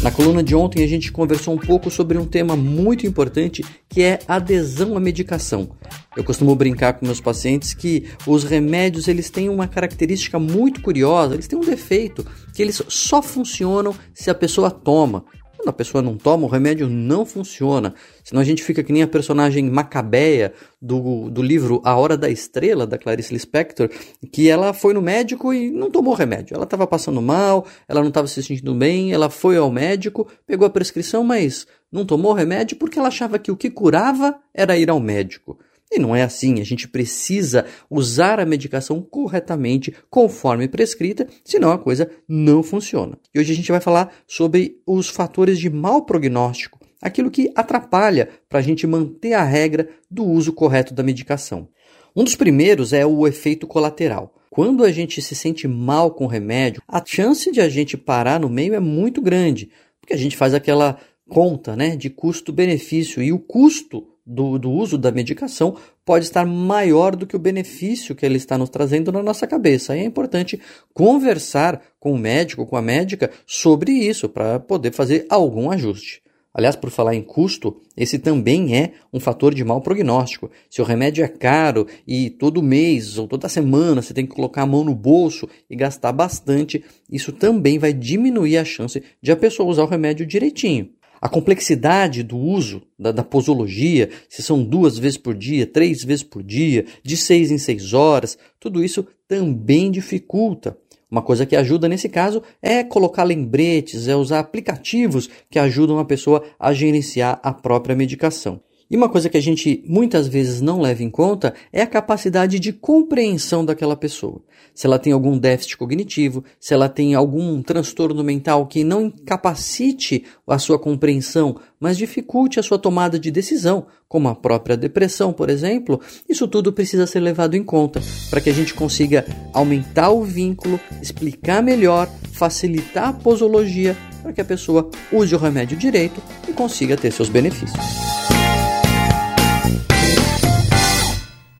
Na coluna de ontem a gente conversou um pouco sobre um tema muito importante que é adesão à medicação. Eu costumo brincar com meus pacientes que os remédios eles têm uma característica muito curiosa, eles têm um defeito que eles só funcionam se a pessoa toma. Quando a pessoa não toma, o remédio não funciona. Senão a gente fica que nem a personagem Macabeia do, do livro A Hora da Estrela, da Clarice Lispector, que ela foi no médico e não tomou remédio. Ela estava passando mal, ela não estava se sentindo bem, ela foi ao médico, pegou a prescrição, mas não tomou remédio porque ela achava que o que curava era ir ao médico. E não é assim, a gente precisa usar a medicação corretamente, conforme prescrita, senão a coisa não funciona. E hoje a gente vai falar sobre os fatores de mau prognóstico, aquilo que atrapalha para a gente manter a regra do uso correto da medicação. Um dos primeiros é o efeito colateral. Quando a gente se sente mal com o remédio, a chance de a gente parar no meio é muito grande, porque a gente faz aquela conta né, de custo-benefício e o custo do, do, uso da medicação pode estar maior do que o benefício que ele está nos trazendo na nossa cabeça. E é importante conversar com o médico, com a médica, sobre isso para poder fazer algum ajuste. Aliás, por falar em custo, esse também é um fator de mau prognóstico. Se o remédio é caro e todo mês ou toda semana você tem que colocar a mão no bolso e gastar bastante, isso também vai diminuir a chance de a pessoa usar o remédio direitinho. A complexidade do uso da, da, posologia, se são duas vezes por dia, três vezes por dia, de seis em seis horas, tudo isso também dificulta. Uma coisa que ajuda nesse caso é colocar lembretes, é usar aplicativos que ajudam a pessoa a gerenciar a própria medicação. E uma coisa que a gente muitas vezes não leva em conta é a capacidade de compreensão daquela pessoa. Se ela tem algum déficit cognitivo, se ela tem algum transtorno mental que não incapacite a sua compreensão, mas dificulte a sua tomada de decisão, como a própria depressão, por exemplo, isso tudo precisa ser levado em conta para que a gente consiga aumentar o vínculo, explicar melhor, facilitar a posologia para que a pessoa use o remédio direito e consiga ter seus benefícios.